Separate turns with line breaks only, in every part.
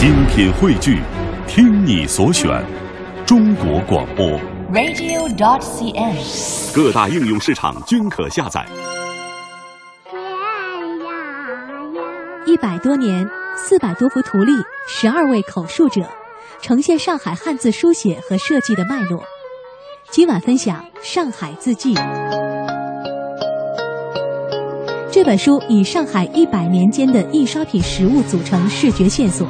精品汇聚，听你所选，中国广播。
radio.cn。
各大应用市场均可下载。
一百多年，四百多幅图例，十二位口述者，呈现上海汉字书写和设计的脉络。今晚分享《上海字迹》这本书，以上海一百年间的印刷品实物组成视觉线索，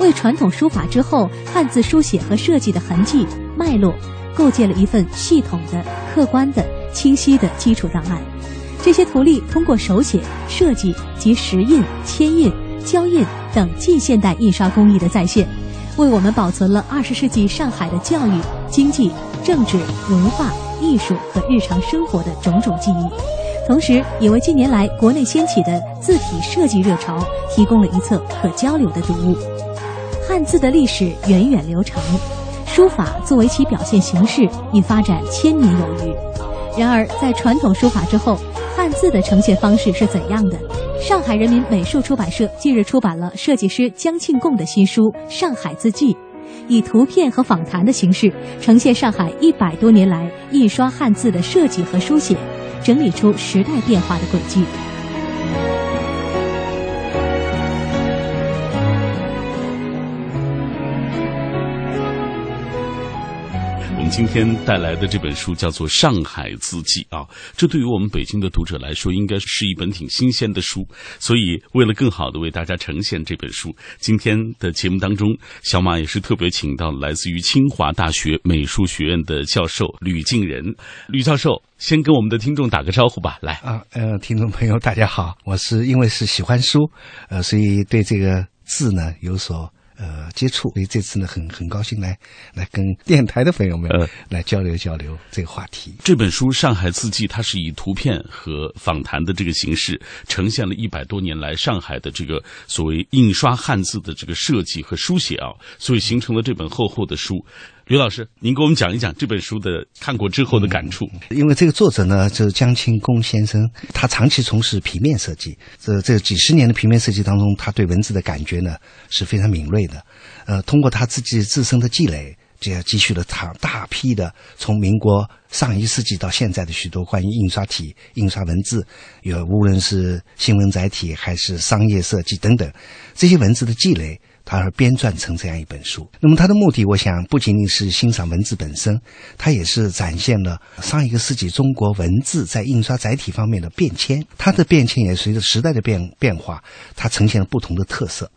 为传统书法之后汉字书写和设计的痕迹脉络，构建了一份系统的、客观的、清晰的基础档案。这些图例通过手写、设计及石印、铅印、胶印等近现代印刷工艺的再现，为我们保存了二十世纪上海的教育、经济、政治、文化、艺术和日常生活的种种记忆，同时也为近年来国内掀起的字体设计热潮提供了一册可交流的读物。汉字的历史源远流长，书法作为其表现形式已发展千年有余。然而，在传统书法之后，汉字的呈现方式是怎样的？上海人民美术出版社近日出版了设计师江庆贡的新书《上海字迹》，以图片和访谈的形式呈现上海一百多年来印刷汉字的设计和书写，整理出时代变化的轨迹。
今天带来的这本书叫做《上海字迹》啊，这对于我们北京的读者来说，应该是一本挺新鲜的书。所以，为了更好的为大家呈现这本书，今天的节目当中，小马也是特别请到来自于清华大学美术学院的教授吕敬仁。吕教授，先跟我们的听众打个招呼吧，来。
啊，呃，听众朋友大家好，我是因为是喜欢书，呃，所以对这个字呢有所呃接触，所以这次呢很很高兴来来跟电台的朋友们
呃
来交流交流这个话题。
这本书《上海字迹》，它是以图片和访谈的这个形式，呈现了一百多年来上海的这个所谓印刷汉字的这个设计和书写啊，所以形成了这本厚厚的书。刘老师，您给我们讲一讲这本书的看过之后的感触。
因为这个作者呢，就是江庆贡先生，他长期从事平面设计，这这几十年的平面设计当中，他对文字的感觉呢是非常敏锐的。呃，通过他自己自身的积累，这样积蓄了他大批的从民国上一世纪到现在的许多关于印刷体、印刷文字，有无论是新闻载体还是商业设计等等这些文字的积累。他而编撰成这样一本书。那么他的目的，我想不仅仅是欣赏文字本身，它也是展现了上一个世纪中国文字在印刷载体方面的变迁。它的变迁也随着时代的变变化，它呈现了不同的特色。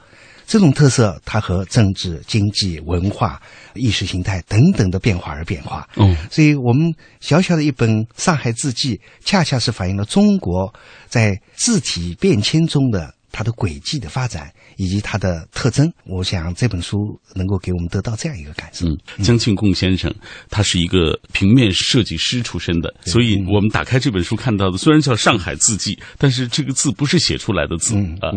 这种特色，它和政治、经济、文化、意识形态等等的变化而变化。
嗯，
所以我们小小的一本《上海字迹》，恰恰是反映了中国在字体变迁中的它的轨迹的发展以及它的特征。我想这本书能够给我们得到这样一个感受。
嗯，江庆贡先生他是一个平面设计师出身的，所以我们打开这本书看到的虽然叫《上海字迹》，但是这个字不是写出来的字
嗯
啊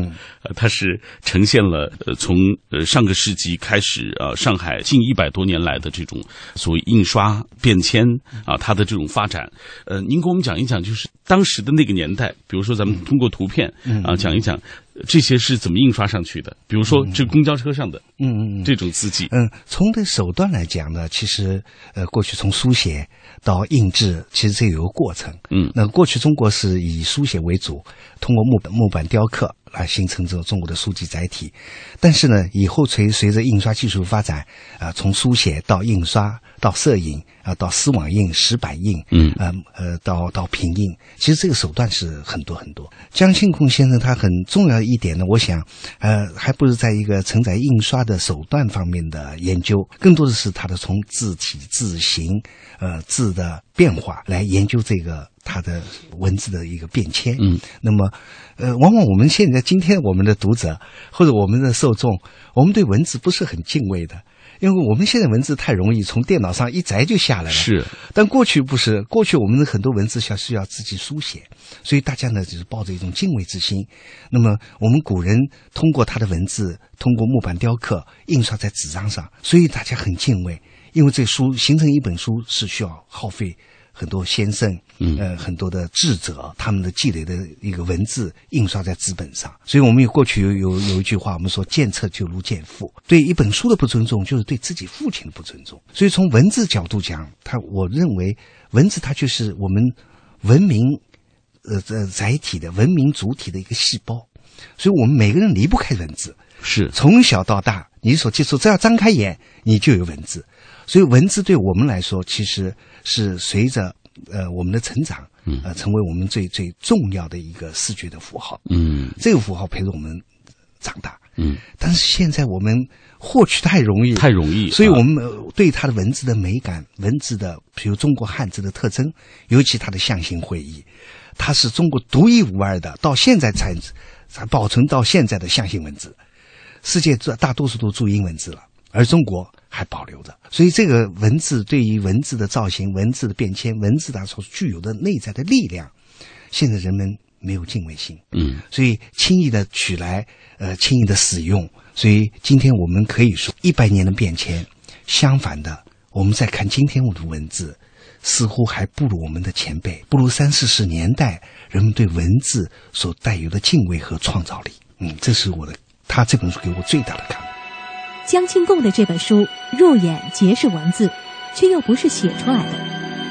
它是呈现了呃从呃上个世纪开始啊，上海近一百多年来的这种所谓印刷变迁啊，它的这种发展。呃，您给我们讲一讲，就是当时的那个年代，比如说咱们通过图片啊讲一讲这些是怎么印刷上去的，比如说这公交车上的
嗯嗯嗯。
这种字迹。
嗯，从这手段来讲呢，其实呃，过去从书写到印制，其实这有个过程。
嗯
那过去中国是以书写为主，通过木板木板雕刻来形成这种中国的书籍载体。但是呢，以后随随着印刷技术发展，啊、从书写到印刷到摄影啊、到丝网印、石板印，
嗯
呃呃，到到平印，其实这个手段是很多很多。江庆贡先生他很重要的一点呢，我想，呃，还不是在一个承载印刷的手段方面的研究，更多的是他的从字体、字形、呃字的变化来研究这个它的文字的一个变迁。
嗯，
那么，呃，往往我们现在今天我们的读者或者我们的受众，我们对文字不是很敬畏的。因为我们现在文字太容易从电脑上一摘就下来了，
是，
但过去不是，过去我们的很多文字需要需要自己书写，所以大家呢就是抱着一种敬畏之心。那么我们古人通过他的文字，通过木板雕刻印刷在纸张上，所以大家很敬畏，因为这书形成一本书是需要耗费很多先生，
嗯
呃，很多的智者，他们的积累的一个文字印刷在纸本上。所以我们有过去有有有一句话，我们说见册就如见父，对一本书的不尊重，就是对自己父亲的不尊重。所以从文字角度讲，他我认为文字它就是我们文明呃呃载体的文明主体的一个细胞。所以我们每个人离不开文字。
是
从小到大，你所接触，只要张开眼，你就有文字。所以文字对我们来说，其实是随着呃我们的成长，呃，成为我们最最重要的一个视觉的符号。
嗯
这个符号陪着我们长大。
嗯，
但是现在我们获取太容易，
太容易，啊
所以我们呃对它的文字的美感、文字的，比如中国汉字的特征，尤其它的象形会意，它是中国独一无二的，到现在才才保存到现在的象形文字。世界大大多数都注英文字了，而中国还保留着。所以这个文字对于文字的造型、文字的变迁、文字它所具有的内在的力量，现在人们没有敬畏心。
嗯
所以轻易的取来，呃，轻易的使用。所以今天我们可以说，一百年的变迁，相反的，我们再看今天我的文字，似乎还不如我们的前辈，不如三四十年代人们对文字所带有的敬畏和创造力。嗯，这是我的他这本书给我最大的感悟。
江庆贡的这本书入眼皆是文字，却又不是写出来的。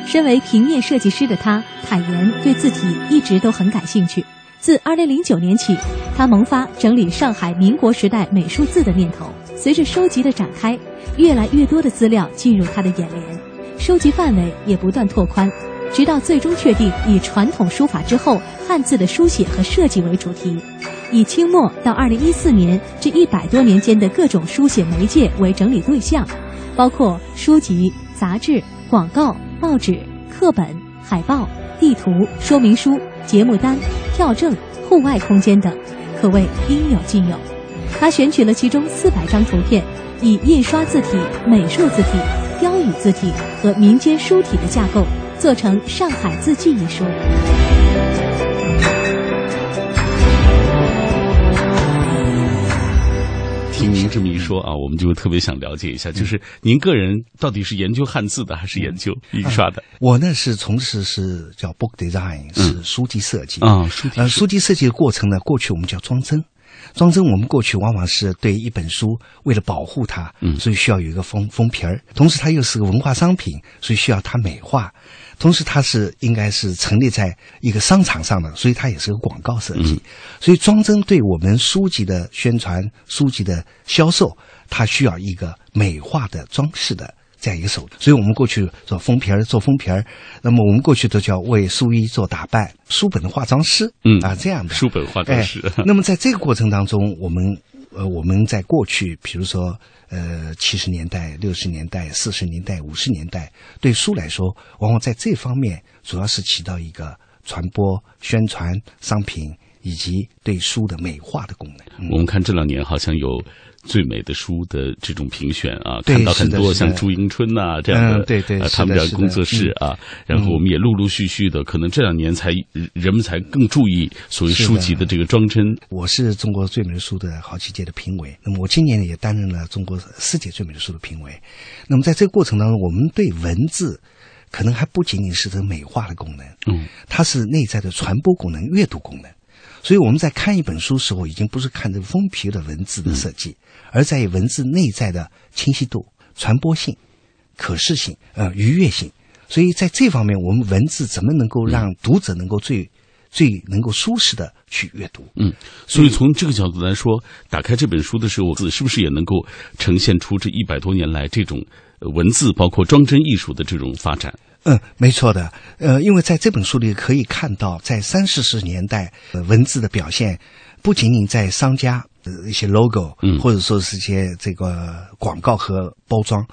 身为平面设计师的他，坦言对字体一直都很感兴趣。自2009年起，他萌发整理上海民国时代美术字的念头。随着收集的展开，越来越多的资料进入他的眼帘，收集范围也不断拓宽，直到最终确定以传统书法之后汉字的书写和设计为主题。以清末到二零一四年这一百多年间的各种书写媒介为整理对象，包括书籍、杂志、广告、报纸、课本、海报、地图、说明书、节目单、票证、户外空间等，可谓应有尽有。他选取了其中四百张图片，以印刷字体、美术字体、标语字体和民间书体的架构，做成《上海字迹》一书。
听您这么一说啊，我们就特别想了解一下，就是您个人到底是研究汉字的，还是研究印刷的？
我呢是从事是叫 book design，是书籍设计
啊书籍
呃，书籍设计的过程呢，过去我们叫装帧。装帧我们过去往往是对一本书为了保护它，
嗯
所以需要有一个封封皮儿，同时它又是个文化商品，所以需要它美化。同时，它是应该是陈列在一个商场上的，所以它也是个广告设计。所以装帧对我们书籍的宣传、书籍的销售，它需要一个美化的装饰的这样一个手段。所以我们过去做封皮儿、做封皮儿，那么我们过去都叫为书衣做打扮，书本的化妆师，
嗯
啊这样的
书本化妆师
哎 那么在这个过程当中，我们呃我们在过去，比如说呃七十年代、六十年代、四十年代、五十年代，对书来说，往往在这方面主要是起到一个传播、宣传商品以及对书的美化的功能。嗯
我们看这两年好像有最美的书的这种评选啊，看到很多像朱迎春呐、这样的，
嗯对对
他们这样
是的
工作室啊，然后我们也陆陆续续的，可能这两年才人们才更注意所谓书籍的这个装帧。
我是中国最美的书的好几届的评委，那么我今年也担任了中国世界最美的书的评委。那么在这个过程当中，我们对文字可能还不仅仅是这个美化的功能，
嗯，
它是内在的传播功能、阅读功能。所以我们在看一本书时候，已经不是看这个封皮的文字的设计，而在于文字内在的清晰度、传播性、可视性、呃愉悦性。所以在这方面，我们文字怎么能够让读者能够最最能够舒适的去阅读？
嗯，所以从这个角度来说，打开这本书的时候，字是不是也能够呈现出这一百多年来这种呃文字包括装帧艺术的这种发展？
嗯，没错的。呃，因为在这本书里可以看到，在三四十年代，呃，文字的表现不仅仅在商家呃一些 logo，
嗯
或者说是一些这个广告和包装。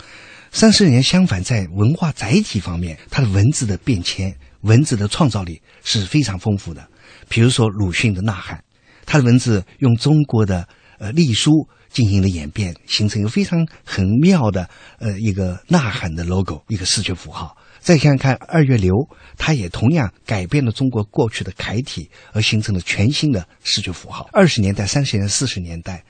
三十年相反，在文化载体方面，它的文字的变迁、文字的创造力是非常丰富的。比如说鲁迅的《呐喊》，他的文字用中国的呃隶书进行了演变，形成一个非常很妙的呃一个呐喊的 logo，一个视觉符号。再看看二月流，它也同样改变了中国过去的楷体，而形成了全新的视觉符号。二十年代、三十年代、四十年代，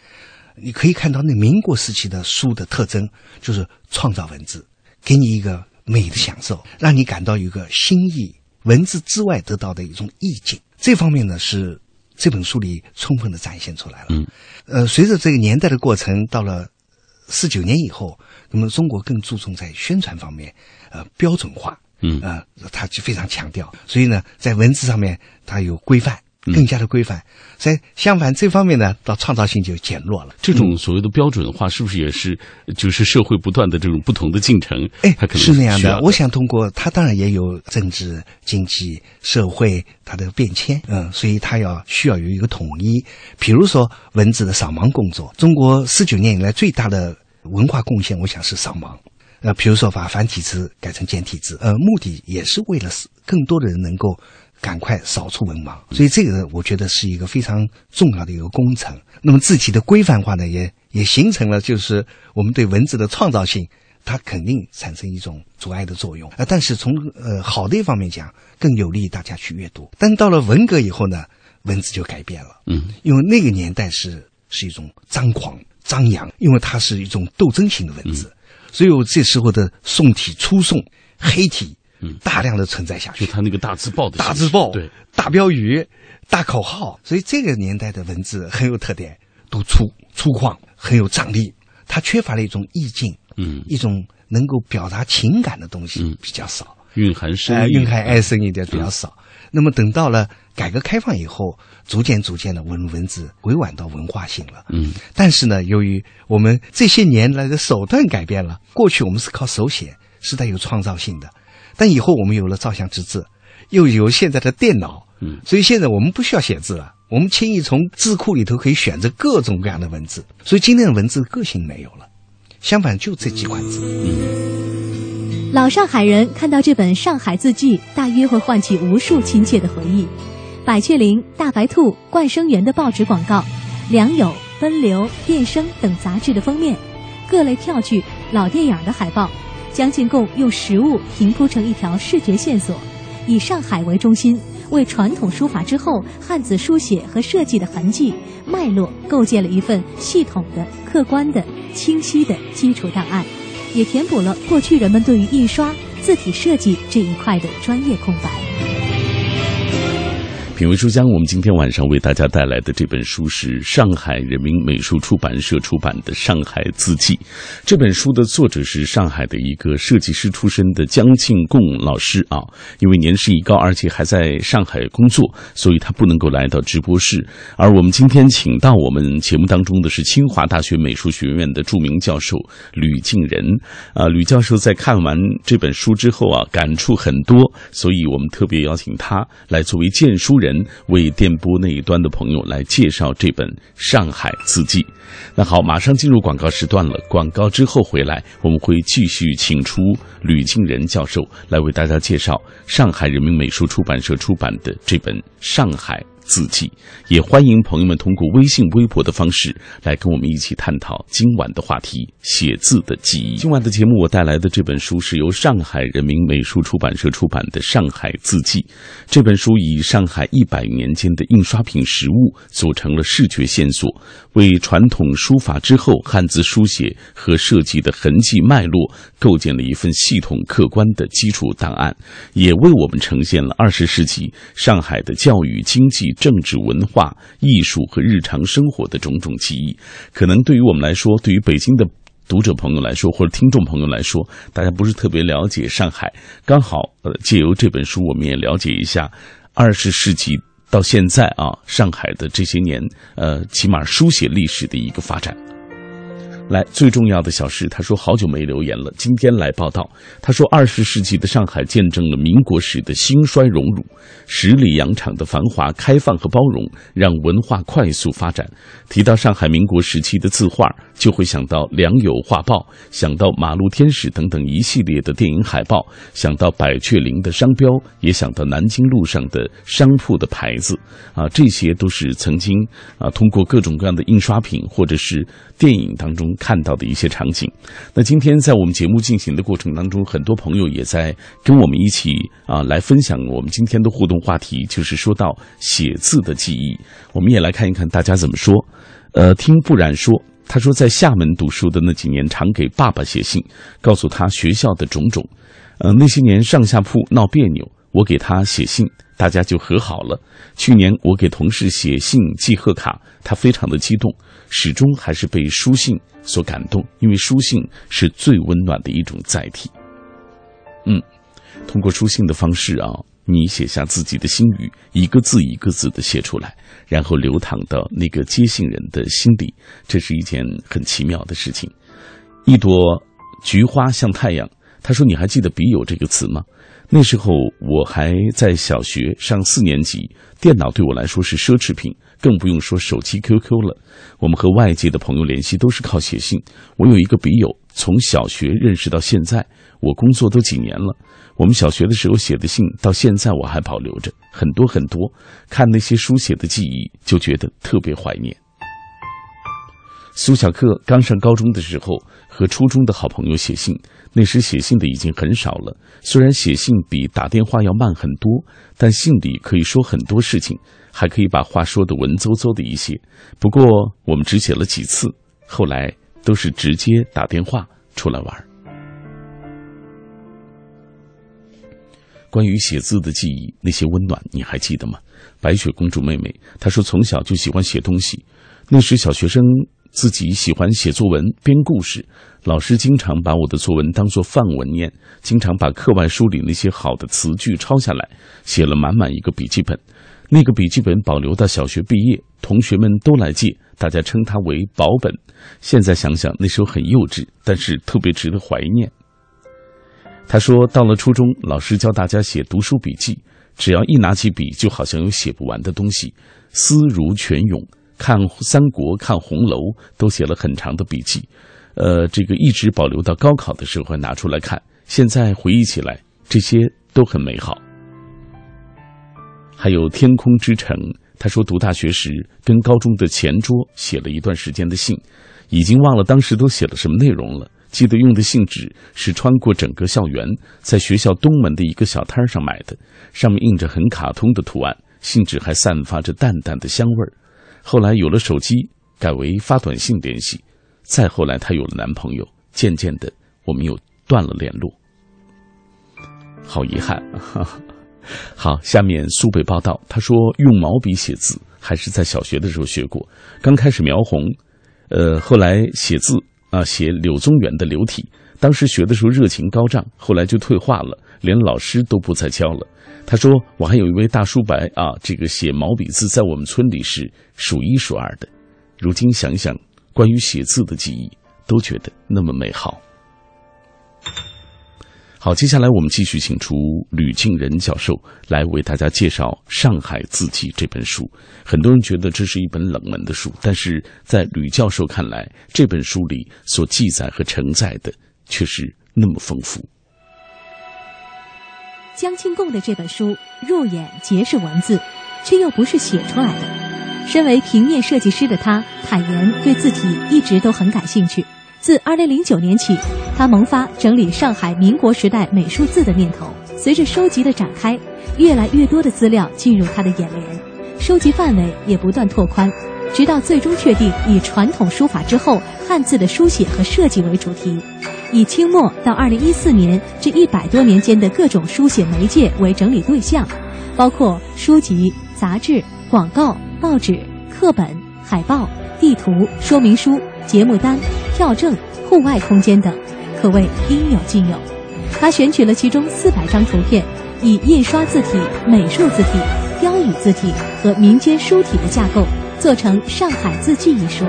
你可以看到那民国时期的书的特征，就是创造文字，给你一个美的享受，让你感到有一个新意，文字之外得到的一种意境。这方面呢，是这本书里充分的展现出来了。
嗯，
呃，随着这个年代的过程，到了四九年以后，那么中国更注重在宣传方面，呃，标准化。
嗯
呃，他就非常强调，所以呢，在文字上面它有规范，更加的规范。在相反这方面呢，到创造性就减弱了。
这种所谓的标准化，是不是也是就是社会不断的这种不同的进程？
哎
它可，能
是那样的。我想通过它，当然也有政治、经济、社会它的变迁，嗯，所以它要需要有一个统一。比如说文字的扫盲工作，中国四九年以来最大的文化贡献，我想是扫盲。呃，比如说把繁体字改成简体字，呃，目的也是为了使更多的人能够赶快扫除文盲，所以这个我觉得是一个非常重要的一个工程。那么字体的规范化呢，也也形成了就是我们对文字的创造性，它肯定产生一种阻碍的作用。啊，但是从呃好的一方面讲，更有利于大家去阅读。但到了文革以后呢，文字就改变了，
嗯，
因为那个年代是是一种张狂张扬，因为它是一种斗争型的文字。所以我这时候的宋体、粗宋、黑体，
嗯。
大量的存在下去。
就他那个大字报的
大字报、
对，
大标语、大口号，所以这个年代的文字很有特点，都粗粗犷，很有张力。它缺乏了一种意境，
嗯，
一种能够表达情感的东西
嗯。
比较少，
蕴含深
呃，蕴含爱深一点比较少。那么等到了改革开放以后，逐渐逐渐的文文字委婉到文化性了。
嗯，
但是呢，由于我们这些年来的手段改变了，过去我们是靠手写，是带有创造性的，但以后我们有了照相之字，又有现在的电脑，
嗯
所以现在我们不需要写字了，我们轻易从字库里头可以选择各种各样的文字，所以今天的文字个性没有了，相反就这几款字。
嗯老上海人看到这本《上海字迹》，大约会唤起无数亲切的回忆。百雀羚、大白兔、冠生园的报纸广告，良友、奔流、电声等杂志的封面，各类票据、老电影的海报，将进贡用实物平铺成一条视觉线索，以上海为中心，为传统书法之后汉字书写和设计的痕迹脉络构建了一份系统的、客观的、清晰的基础档案。也填补了过去人们对于印刷、字体设计这一块的专业空白。
品味书香，我们今天晚上为大家带来的这本书是上海人民美术出版社出版的《上海字迹》。这本书的作者是上海的一个设计师出身的江庆贡老师啊。因为年事已高，而且还在上海工作，所以他不能够来到直播室。而我们今天请到我们节目当中的是清华大学美术学院的著名教授吕敬仁。啊，吕教授在看完这本书之后啊，感触很多，所以我们特别邀请他来作为荐书人。为电波那一端的朋友来介绍这本《上海字迹》。那好，马上进入广告时段了。广告之后回来，我们会继续请出吕敬仁教授来为大家介绍上海人民美术出版社出版的这本《上海字迹》。也欢迎朋友们通过微信、微博的方式来跟我们一起探讨今晚的话题——写字的记忆。今晚的节目，我带来的这本书是由上海人民美术出版社出版的《上海字迹》。这本书以上海一百年间的印刷品实物组成了视觉线索，为传统书法之后汉字书写和设计的痕迹脉络构建了一份系统客观的基础档案，也为我们呈现了二十世纪上海的教育、经济、政治、文化、艺术和日常生活的种种记忆。可能对于我们来说，对于北京的。读者朋友来说，或者听众朋友来说，大家不是特别了解上海，刚好呃，借由这本书，我们也了解一下二十世纪到现在啊，上海的这些年，呃，起码书写历史的一个发展。来，最重要的小事，他说好久没留言了，今天来报道。他说，二十世纪的上海见证了民国时的兴衰荣辱，十里洋场的繁华、开放和包容，让文化快速发展。提到上海民国时期的字画，就会想到良友画报，想到马路天使等等一系列的电影海报，想到百雀羚的商标，也想到南京路上的商铺的牌子。啊，这些都是曾经啊通过各种各样的印刷品或者是电影当中看到的一些场景。那今天在我们节目进行的过程当中，很多朋友也在跟我们一起啊来分享我们今天的互动话题，就是说到写字的记忆。我们也来看一看大家怎么说。呃，听不染说，他说在厦门读书的那几年，常给爸爸写信，告诉他学校的种种。呃，那些年上下铺闹别扭，我给他写信，大家就和好了。去年我给同事写信寄贺卡，他非常的激动，始终还是被书信所感动，因为书信是最温暖的一种载体。嗯，通过书信的方式啊，你写下自己的心语，一个字一个字的写出来，然后流淌到那个接信人的心里，这是一件很奇妙的事情。一朵菊花像太阳。他说：“你还记得‘笔友’这个词吗？那时候我还在小学上四年级，电脑对我来说是奢侈品，更不用说手机 QQ 了。我们和外界的朋友联系都是靠写信。我有一个笔友，从小学认识到现在，我工作都几年了。我们小学的时候写的信，到现在我还保留着很多很多。看那些书写的记忆，就觉得特别怀念。”苏小克刚上高中的时候，和初中的好朋友写信。那时写信的已经很少了，虽然写信比打电话要慢很多，但信里可以说很多事情，还可以把话说的文绉绉的一些。不过我们只写了几次，后来都是直接打电话出来玩。关于写字的记忆，那些温暖你还记得吗？白雪公主妹妹她说从小就喜欢写东西，那时小学生。自己喜欢写作文、编故事，老师经常把我的作文当做范文念，经常把课外书里那些好的词句抄下来，写了满满一个笔记本。那个笔记本保留到小学毕业，同学们都来借，大家称它为宝本。现在想想，那时候很幼稚，但是特别值得怀念。他说，到了初中，老师教大家写读书笔记，只要一拿起笔，就好像有写不完的东西，思如泉涌。看三国、看红楼，都写了很长的笔记，呃，这个一直保留到高考的时候拿出来看。现在回忆起来，这些都很美好。还有《天空之城》，他说读大学时跟高中的前桌写了一段时间的信，已经忘了当时都写了什么内容了。记得用的信纸是穿过整个校园，在学校东门的一个小摊上买的，上面印着很卡通的图案，信纸还散发着淡淡的香味儿。后来有了手机，改为发短信联系。再后来，她有了男朋友，渐渐的，我们又断了联络。好遗憾。好，下面苏北报道，他说用毛笔写字还是在小学的时候学过，刚开始描红，呃，后来写字啊，写柳宗元的流体。当时学的时候热情高涨，后来就退化了，连老师都不再教了。他说：“我还有一位大叔伯啊，这个写毛笔字在我们村里是数一数二的。如今想想，关于写字的记忆，都觉得那么美好。”好，接下来我们继续请出吕敬仁教授来为大家介绍《上海字迹》这本书。很多人觉得这是一本冷门的书，但是在吕教授看来，这本书里所记载和承载的却是那么丰富。
江庆贡的这本书入眼皆是文字，却又不是写出来的。身为平面设计师的他，坦言对字体一直都很感兴趣。自2009年起，他萌发整理上海民国时代美术字的念头。随着收集的展开，越来越多的资料进入他的眼帘，收集范围也不断拓宽，直到最终确定以传统书法之后汉字的书写和设计为主题。以清末到二零一四年这一百多年间的各种书写媒介为整理对象，包括书籍、杂志、广告、报纸、课本、海报、地图、说明书、节目单、票证、户外空间等，可谓应有尽有。他选取了其中四百张图片，以印刷字体、美术字体、标语字体和民间书体的架构，做成《上海字迹》一书。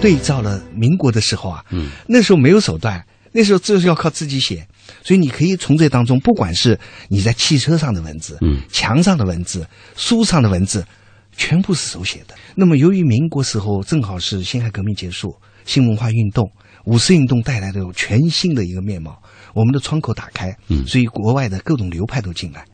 对照了民国的时候啊，嗯，那时候没有手段，那时候就是要靠自己写，所以你可以从这当中，不管是你在汽车上的文字，嗯，墙上的文字，书上的文字，全部是手写的。那么由于民国时候正好是辛亥革命结束，新文化运动、五四运动带来的全新的一个面貌，我们的窗口打开，嗯，所以国外的各种流派都进来，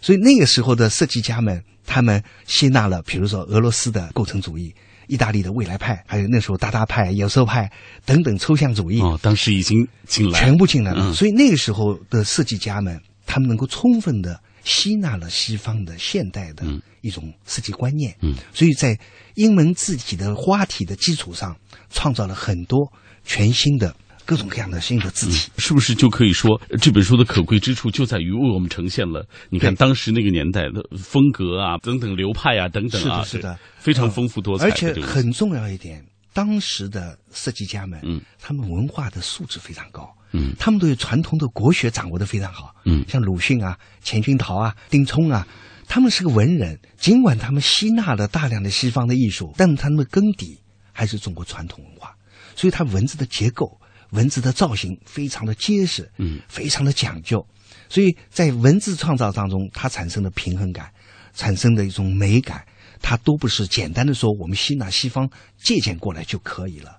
所以那个时候的设计家们，他们吸纳了，比如说俄罗斯的构成主义。意大利的未来派，还有那时候达达派、野兽派等等抽象主义，
哦，当时已经进来，
全部进来了。所以那个时候的设计家们，他们能够充分的吸纳了西方的现代的
嗯。
一种设计观念，
嗯，
所以在英文字体的花体的基础上，创造了很多全新的各种各样的新的字体。
是不是就可以说呃这本书的可贵之处就在于为我们呈现了你看当时那个年代的风格啊等等流派啊等等啊，
是的是的。
非常丰富多彩
而且很重要一点，当时的设计家们，
嗯，
他们文化的素质非常高，
嗯。
他们对传统的国学掌握的非常好，
嗯。
像鲁迅啊、钱君陶啊、丁冲啊，他们是个文人，尽管他们吸纳了大量的西方的艺术，但他们的根底还是中国传统文化，所以他文字的结构、文字的造型非常的结实，
嗯，
非常的讲究，所以在文字创造当中，它产生的平衡感，产生的一种美感，它都不是简单的说我们吸纳西方借鉴过来就可以了。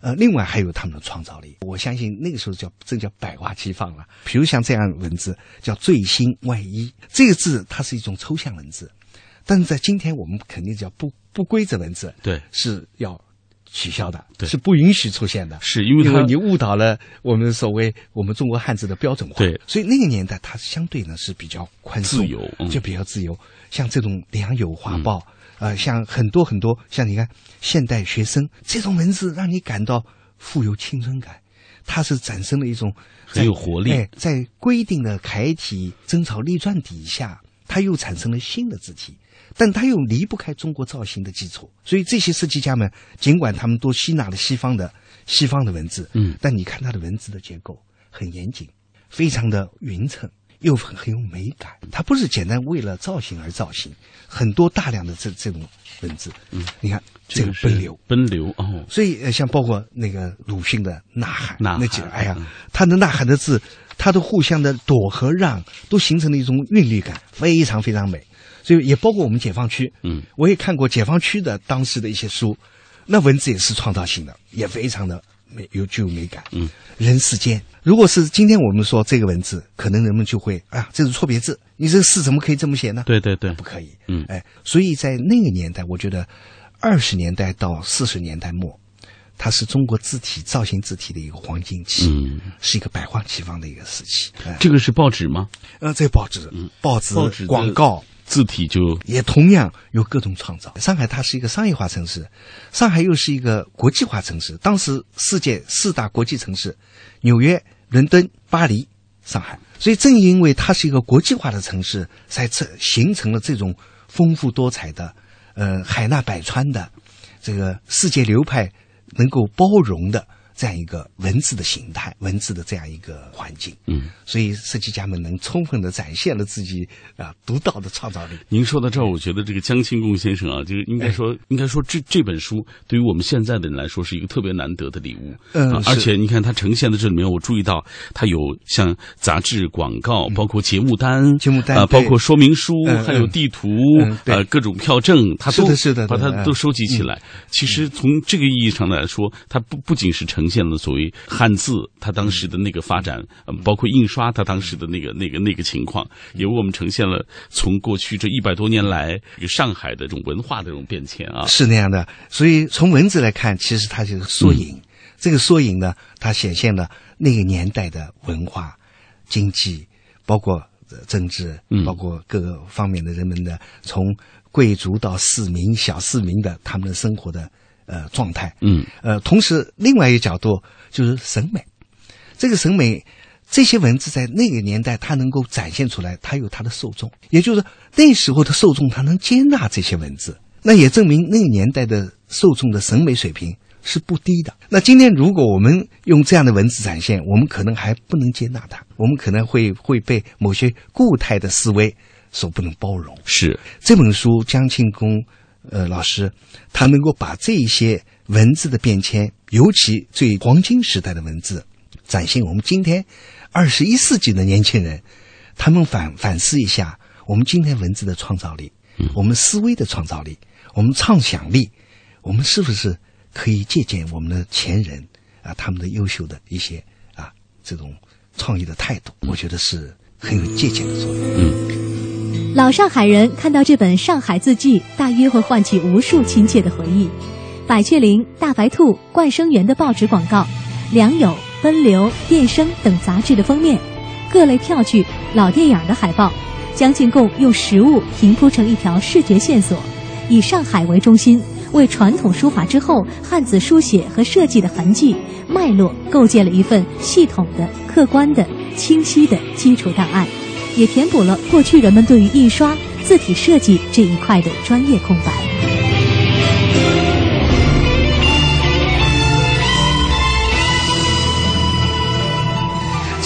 呃，另外还有他们的创造力，我相信那个时候叫真叫百花齐放了。比如像这样文字叫“最新外衣”，这个字它是一种抽象文字，但是在今天我们肯定叫不不规则文字，
对
是要取消的，
对
是不允许出现的。
是因为
因为你误导了我们所谓我们中国汉字的标准化。
对
所以那个年代它相对呢是比较宽松、
自由嗯
就比较自由。像这种良友画报，呃，像很多很多，像你看现代学生这种文字，让你感到富有青春感。它是产生了一种
很有活力
哎，在规定的楷体真草隶篆底下，它又产生了新的字体。但它又离不开中国造型的基础，所以这些设计家们，尽管他们都吸纳了西方的西方的文字，
嗯。
但你看它的文字的结构很严谨，非常的匀称，又很很有美感。它不是简单为了造型而造型，很多大量的这这种文字，嗯，你看这个奔流，
奔流哦，
所以呃，像包括那个鲁迅的《呐喊》
呐喊
那几个，哎呀
嗯，
他的呐喊的字，他的互相的躲和让，都形成了一种韵律感，非常非常美。所以也包括我们解放区，
嗯，
我也看过解放区的当时的一些书，那文字也是创造性的，也非常的美，有具有美感。
嗯，
人世间，如果是今天我们说这个文字，可能人们就会，啊，这是错别字，你这个字怎么可以这么写呢？
对对对
不，可以。
嗯
哎，所以在那个年代，我觉得二十年代到四十年代末，它是中国字体造型字体的一个黄金期，
嗯，
是一个百花齐放的一个时期。哎，
这个是报纸吗？
呃，这报纸、报纸、
报纸
广告。
字体就
也同样有各种创造。上海它是一个商业化城市，上海又是一个国际化城市。当时世界四大国际城市，纽约、伦敦、巴黎、上海。所以正因为它是一个国际化的城市，才这形成了这种丰富多彩的、呃海纳百川的这个世界流派能够包容的这样一个文字的形态、文字的这样一个环境。
嗯，
所以设计家们能充分的展现了自己啊独到的创造力。
您说到这儿，我觉得这个江清贡先生啊，就是应该说，应该说这这本书对于我们现在的人来说是一个特别难得的礼物。啊
嗯是。
而且你看它呈现的这里面，我注意到它有像杂志广告，包括节目单、
嗯节目单
啊，
对。
包括说明书，
嗯
还有地图
嗯，
呃，各种票证，它都
是的是的
把它都收集起来。其实从这个意义上来说，它不不仅是呈现了所谓汉字它当时的那个发展，呃包括印刷它当时的那个那个那个情况，也为我们呈现了从过去这一百多年来这个上海的这种文化的这种变迁啊。
是那样的。所以从文字来看，其实它就是缩影。这个缩影呢，它显现了那个年代的文化、经济，包括呃政治
嗯，
包括各个方面的人们的，从贵族到市民、小市民的他们的生活的呃状态。
嗯
呃，同时另外一个角度就是审美，这个审美，这些文字在那个年代它能够展现出来，它有它的受众，也就是那时候的受众他能接纳这些文字，那也证明那个年代的受众的审美水平是不低的。那今天如果我们用这样的文字展现，我们可能还不能接纳它，我们可能会会被某些固态的思维所不能包容。
是，
这本书江庆功呃老师，他能够把这一些文字的变迁，尤其最黄金时代的文字，展现我们今天二十一世纪的年轻人，他们反反思一下我们今天文字的创造力，我们思维的创造力，我们畅想力，我们是不是可以借鉴我们的前人啊他们的优秀的一些啊这种创意的态度？我觉得是很有借鉴的作用。
老上海人看到这本《上海字迹》，大约会唤起无数亲切的回忆。百雀羚、大白兔、冠生园的报纸广告，良友、奔流、电声等杂志的封面，各类票据、老电影的海报，江进贡用实物平铺成一条视觉线索，以上海为中心，为传统书法之后汉字书写和设计的痕迹脉络构建了一份系统的、客观的、清晰的基础档案，也填补了过去人们对于印刷字体设计这一块的专业空白。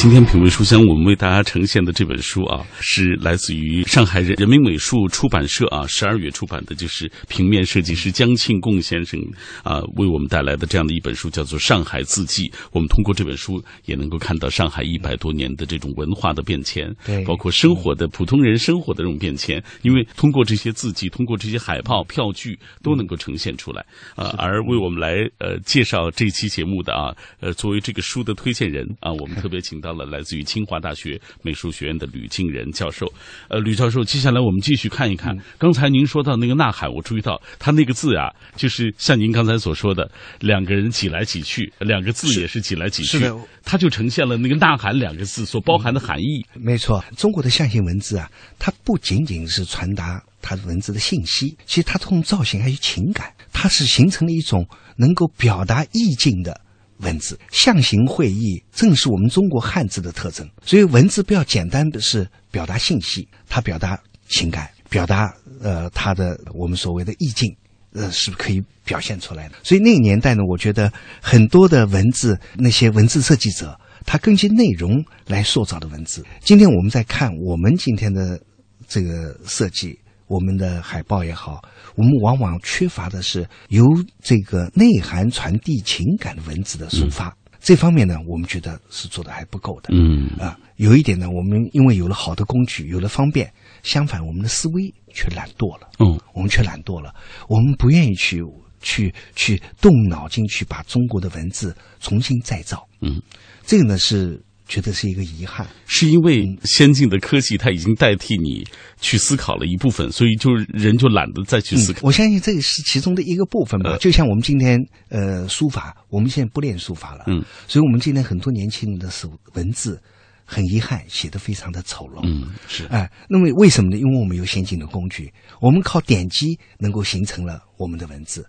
今天品味书香，我们为大家呈现的这本书啊，是来自于上海人人民美术出版社啊，十二月出版的，就是平面设计师江庆贡先生啊为我们带来的这样的一本书，叫做《上海字迹》。我们通过这本书也能够看到上海一百多年的这种文化的变迁，
对
包括生活的普通人生活的这种变迁。因为通过这些字迹，通过这些海报、票据，都能够呈现出来啊。而为我们来呃介绍这期节目的啊，呃，作为这个书的推荐人啊，我们特别请到了来自于清华大学美术学院的吕静仁教授。呃，吕教授，接下来我们继续看一看，刚才您说到那个呐喊，我注意到他那个字啊，就是像您刚才所说的，两个人挤来挤去，两个字也是挤来挤去它就呈现了那个呐喊两个字所包含的含义。
没错，中国的象形文字啊，它不仅仅是传达它的文字的信息，其实它通过造型还有情感，它是形成了一种能够表达意境的文字。象形会意正是我们中国汉字的特征，所以文字不要简单的是表达信息，它表达情感，表达呃它的我们所谓的意境。呃，是可以表现出来的。所以那个年代呢，我觉得很多的文字，那些文字设计者，他根据内容来塑造的文字。今天我们在看我们今天的这个设计，我们的海报也好，我们往往缺乏的是由这个内涵传递情感的文字的抒发。这方面呢，我们觉得是做的还不够的。
嗯
啊，有一点呢，我们因为有了好的工具，有了方便，相反我们的思维却懒惰了。
嗯
我们却懒惰了，我们不愿意去去去动脑筋去把中国的文字重新再造。
嗯，
这个呢是觉得是一个遗憾。
是因为先进的科技它已经代替你去思考了一部分，所以就人就懒得再去思考。
我相信这个是其中的一个部分吧。
呃
就像我们今天呃书法，我们现在不练书法了，
嗯，
所以我们今天很多年轻人的手文字，很遗憾写的非常的丑陋。
嗯，是
哎，那么为什么呢？因为我们有先进的工具，我们靠点击能够形成了我们的文字。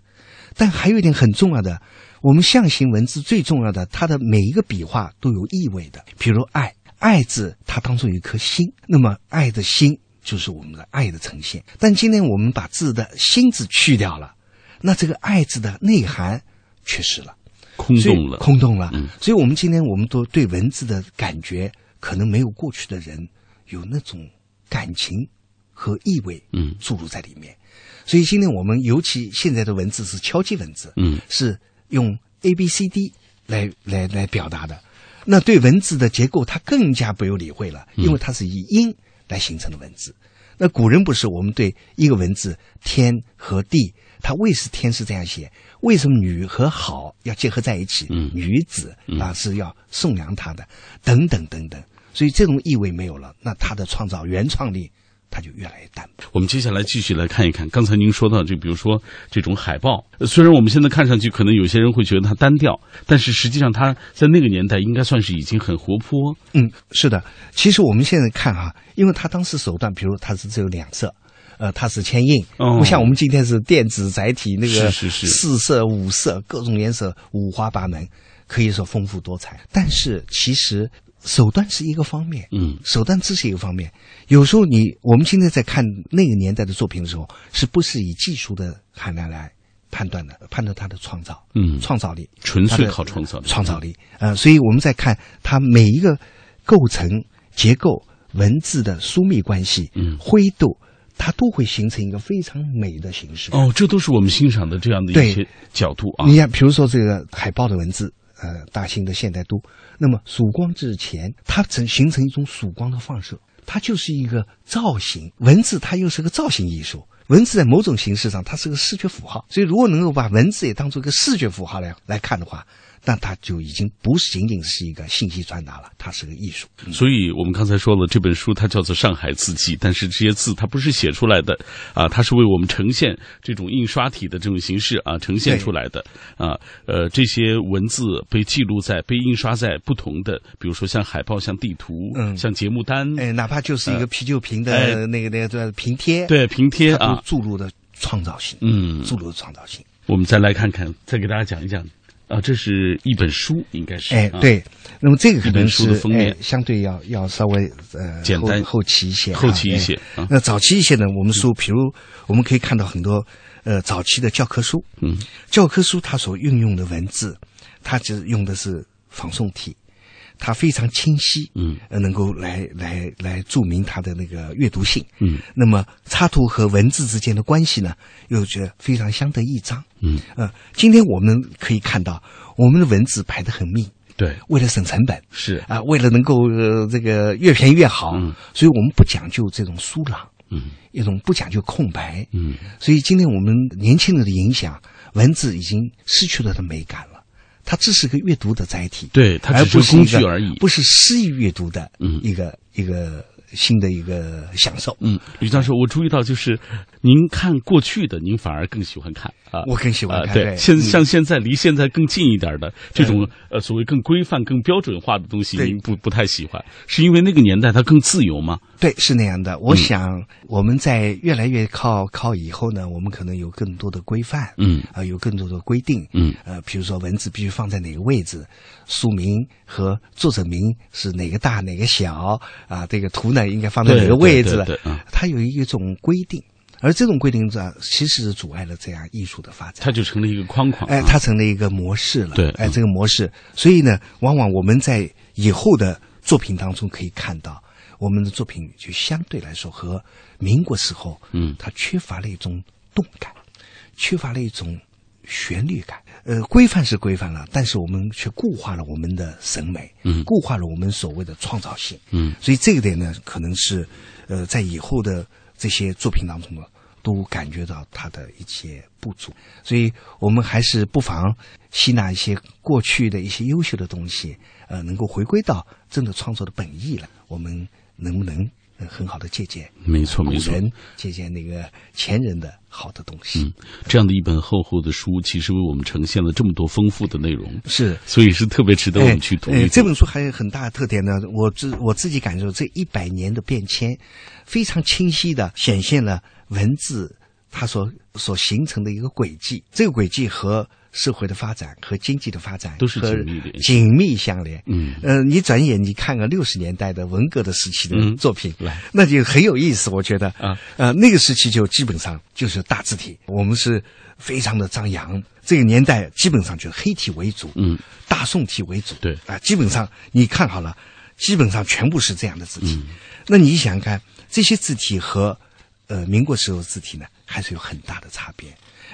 但还有一点很重要的，我们象形文字最重要的，它的每一个笔画都有意味的。比如“爱”，“爱”字它当中有一颗心，那么“爱”的心就是我们的爱的呈现。但今天我们把字的“心”字去掉了，那这个“爱”字的内涵缺失了。
空洞了。
空洞了。
嗯
所以我们今天我们都对文字的感觉，可能没有过去的人有那种感情和意味，
嗯
注入在里面。所以今天我们尤其现在的文字是敲击文字，
嗯
是用 A B C D 来来来表达的。那对文字的结构，它更加不用理会了，因为它是以音来形成的文字。那古人不是我们对一个文字天和地，它为什天是这样写？为什么女和好要结合在一起？
嗯
女子啊是要颂扬她的，等等等等。所以这种意味没有了，那它的创造原创力它就越来越淡薄。
我们接下来继续来看一看，刚才您说到，就比如说这种海报，呃虽然我们现在看上去可能有些人会觉得它单调，但是实际上它在那个年代应该算是已经很活泼。
嗯，是的。其实我们现在看哈、因为它当时手段，比如它是只有两色，呃，它是铅印，
哦
不像我们今天是电子载体，那个
是是是
四色、五色，各种颜色五花八门，可以说丰富多彩。但是其实手段是一个方面，
嗯
手段只是一个方面。有时候你我们现在在看那个年代的作品的时候，是不是以技术的含量来判断的？判断它的创造，
嗯
创造力，
纯粹靠创造力
创造力。呃，所以我们在看它每一个构成、结构、文字的疏密关系，
嗯
灰度，它都会形成一个非常美的形式。
哦，这都是我们欣赏的这样的一
对
些角度啊。
你看，比如说这个海报的文字，呃，大型的现代都，那么曙光之前，它成形成一种曙光的放射，它就是一个造型。文字它又是个造型艺术，文字在某种形式上它是个视觉符号，所以如果能够把文字也当做一个视觉符号来来看的话，那它就已经不仅仅是一个信息传达了，它是个艺术。
所以我们刚才说了，这本书它叫做《上海字迹》，但是这些字它不是写出来的啊，它是为我们呈现这种印刷体的这种形式啊呈现出来的啊。呃，这些文字被记录在、被印刷在不同的，比如说像海报、像地图、
嗯
像节目单，
哎，哪怕就是一个啤酒瓶的
哎
那个那个平贴，
对平贴啊，
注入的创造性，
嗯
注入的创造性。
我们再来看看，再给大家讲一讲啊，这是一本书，应该是啊，
哎对，那么这个可能是
书的封面
哎，相对要要稍微呃
简单
后后期一些啊，
后期一
哎
些啊
那早期一些呢，我们说，比如我们可以看到很多呃早期的教科书，
嗯，
教科书它所运用的文字，它只用的是仿宋体。它非常清晰，
嗯，
呃，能够来来来注明它的那个阅读性，
嗯，
那么插图和文字之间的关系呢，又觉得非常相得益彰，
嗯，
呃，今天我们可以看到，我们的文字排得很密，
对，
为了省成本
是。
啊、为了能够呃这个越便宜越好，
嗯。
所以我们不讲究这种疏朗，
嗯。
一种不讲究空白，
嗯。
所以今天我们年轻人的影响，文字已经失去了它的美感了，它只是个阅读的载体，
对它
而
只是工具而已
不是诗意阅读的
嗯
一个、一个新的一个享受。
嗯，吕教授，我注意到就是您看过去的，您反而更喜欢看啊。
我更喜欢
啊，
看，
对，现
嗯
像现在离现在更近一点的这种呃所谓更规范、更标准化的东西，您不不太喜欢，是因为那个年代它更自由吗？
对，是那样的。我
嗯
想我们在越来越靠靠以后呢，我们可能有更多的规范，
嗯
啊、有更多的规定，
嗯
呃，比如说文字必须放在哪个位置，书名和作者名是哪个大哪个小啊，这个图呢应该放在哪个位置
对对对嗯
它有一种规定，而这种规定呢，其实是阻碍了这样艺术的发展。
它就成了一个框框。
哎，
啊
它成了一个模式了。
对
哎，
嗯
这个模式，所以呢，往往我们在以后的作品当中可以看到，我们的作品就相对来说和民国时候，
嗯
它缺乏了一种动感，缺乏了一种旋律感。呃，规范是规范了，但是我们却固化了我们的审美，
嗯
固化了我们所谓的创造性。
嗯
所以这一点呢，可能是呃，在以后的这些作品当中呢，都感觉到它的一些不足。所以我们还是不妨吸纳一些过去的一些优秀的东西，呃，能够回归到真的创作的本意了。我们能不能呃很好的借鉴
没错没错。
借鉴那个前人的好的东西？
嗯，这样的一本厚厚的书，其实为我们呈现了这么多丰富的内容，
是。
所以是特别值得我们去读一
哎哎
读。
这本书还有很大的特点呢，我自我自己感受，这一百年的变迁，非常清晰的显现了文字它所所形成的一个轨迹。这个轨迹和社会的发展和经济的发展
都是紧密的
紧密相连。
嗯。
呃，你转眼你看个六十年代的文革的时期的
嗯。
作品，
来。
那就很有意思，我觉得。
啊，
呃，那个时期就基本上就是大字体，我们是非常的张扬。这个年代基本上就是黑体为主，
嗯，
大宋体为主，
对。
啊，基本上你看好了，基本上全部是这样的字体。
嗯。
那你想想看，这些字体和呃民国时候的字体呢，还是有很大的差别。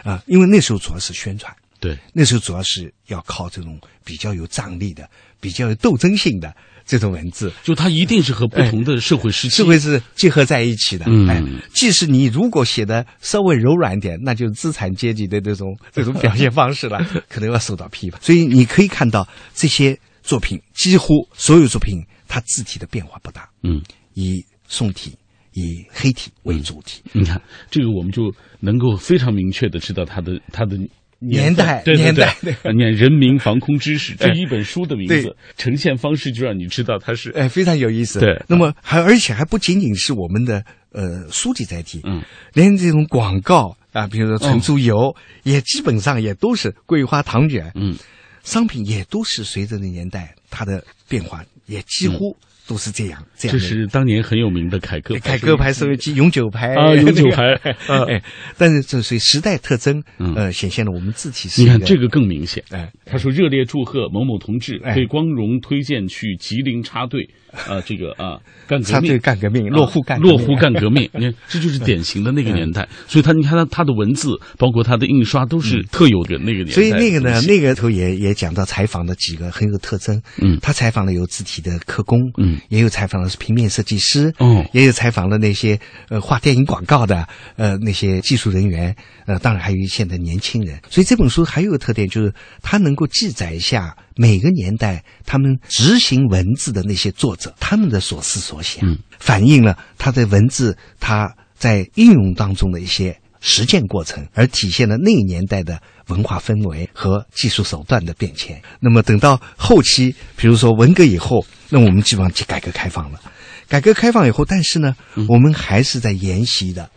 啊，因为那时候主要是宣传。
对，
那时候主要是要靠这种比较有张力的、比较有斗争性的这种文字，
就它一定是和不同的社会时期，
社会是结合在一起的。
嗯
哎，即使你如果写的稍微柔软点，那就是资产阶级的这种这种表现方式了，可能要受到批判。所以你可以看到这些作品，几乎所有作品它字体的变化不大，
嗯。
以宋体、以黑体为主体。
你看，这个我们就能够非常明确的知道它的它的
年代年代。
对，啊念人民防空知识 这
哎
一本书的名字，呈现方式就让你知道它是
哎，非常有意思。
对。
那么还而且还不仅仅是我们的呃书籍载体，
嗯，
连这种广告啊，比如说纯猪油，也基本上也都是桂花糖卷，
嗯，
商品也都是随着那年代它的变化，也几乎都是这样、这样。
这是当年很有名的凯歌
凯歌牌收音机、永久牌。
啊永久牌。
但是这属于时代特征，
嗯。
呃，显现了我们字体是
你看这个更明显。
哎，
他说：“热烈祝贺某某同志
哎。
被光荣推荐去吉林插队，啊，这个啊，干革命，
干革命，
啊
落户干
落户干革命。你看，这就是典型的那个年代。所以他，你看他他的文字，包括他的印刷，都是特有的那个年代。
所以那个呢，那个头也也讲到采访的几个很有特征。
嗯
他采访了有字体的刻工，
嗯
嗯，
也有采访的是平面设计师，
嗯
也有采访了那些呃画电影广告的呃那些技术人员，呃，当然还有一些的年轻人。所以这本书还有个特点，就是它能够记载一下每个年代他们执行文字的那些作者他们的所思所想，
嗯
反映了他的文字他在应用当中的一些。实践过程，而体现了那个年代的文化氛围和技术手段的变迁。那么等到后期，比如说文革以后，那我们基本上就改革开放了。改革开放以后，但是呢，我们还是在沿袭的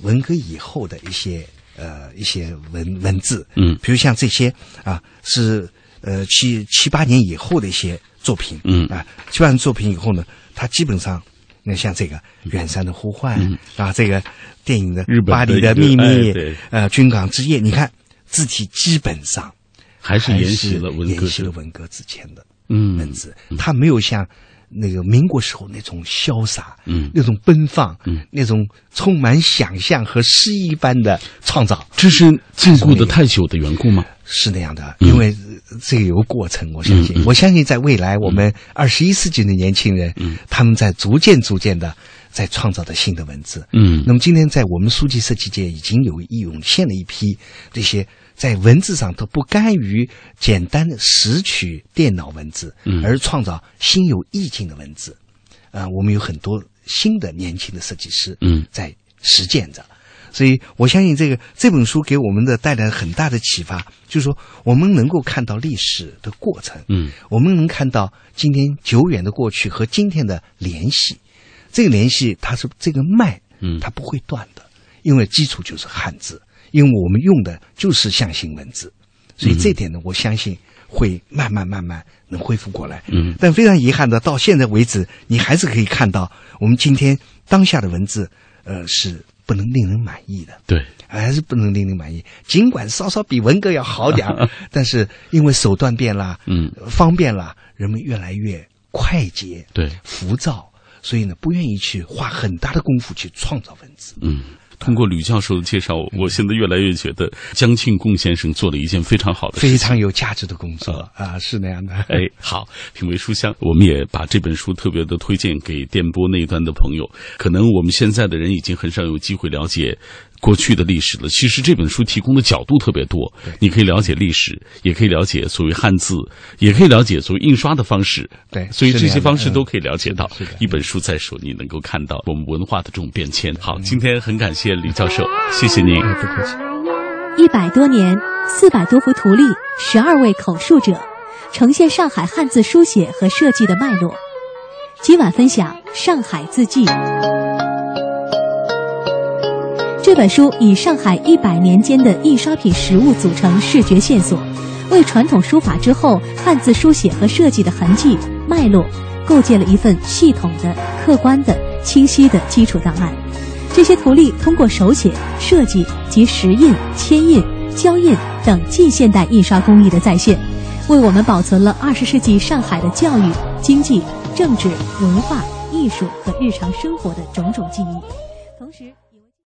文革以后的一些呃一些文文字，
嗯
比如像这些啊是呃七七八年以后的一些作品，
嗯
啊七八年作品以后呢，它基本上。那像这个《远山的呼唤》啊，这个电影的
嗯日本《
巴黎的秘密呃，《军港之夜》，你看字体基本上
还是
还
沿袭了文革
沿袭了
之
文革之前的
嗯
文字，它没有像那个民国时候那种潇洒，
嗯。
那种奔放，
嗯，
那种充满想象和诗意般的创造，
这是禁锢的太久的缘故吗？
是那样的，
嗯
因为呃这个有个过程，我相信，我相信在未来，我们二十一世纪的年轻人，
嗯。
他们在逐渐逐渐的在创造着新的文字，
嗯。
那么今天在我们书籍设计界已经有涌现了一批这些在文字上都不甘于简单的拾取电脑文字，
嗯。
而创造新有意境的文字，啊、我们有很多新的年轻的设计师，
嗯。
在实践着。所以我相信这个这本书给我们的带来很大的启发，就是说我们能够看到历史的过程，
嗯。
我们能看到今天久远的过去和今天的联系，这个联系它是这个脉，
嗯。
它不会断的，因为基础就是汉字，因为我们用的就是象形文字，所以这点呢，我相信会慢慢慢慢能恢复过来。
嗯
但非常遗憾的，到现在为止，你还是可以看到我们今天当下的文字，呃，是不能令人满意的。
对，
还是不能令人满意。尽管稍稍比文革要好点儿 但是因为手段变了，
嗯
呃，方便了，人们越来越快捷、
对，
浮躁，所以呢，不愿意去花很大的功夫去创造文字。
嗯。
通过吕教授的介绍，我现在越来越觉得江庆贡先生做了一件非常好的，
非常有价值的工作啊，是那样的。
哎，好，品味书香，我们也把这本书特别的推荐给电波那一端的朋友。可能我们现在的人已经很少有机会了解过去的历史了。其实这本书提供的角度特别多，你可以了解历史，也可以了解所谓汉字，也可以了解所谓印刷的方式。
对
所以这些方式都可以了解到。一本书在手，你能够看到我们文化的这种变迁。好，今天很感谢李教授，谢谢您。
哎不客气。
一百多年，四百多幅图例，十二位口述者，呈现上海汉字书写和设计的脉络。今晚分享《上海字迹》这本书，以上海一百年间的印刷品实物组成视觉线索，为传统书法之后汉字书写和设计的痕迹脉络，构建了一份系统的、客观的、清晰的基础档案。这些图例通过手写、设计及石印、铅印、胶印等近现代印刷工艺的再现，为我们保存了二十世纪上海的教育、经济、政治、文化、艺术和日常生活的种种记忆，同时。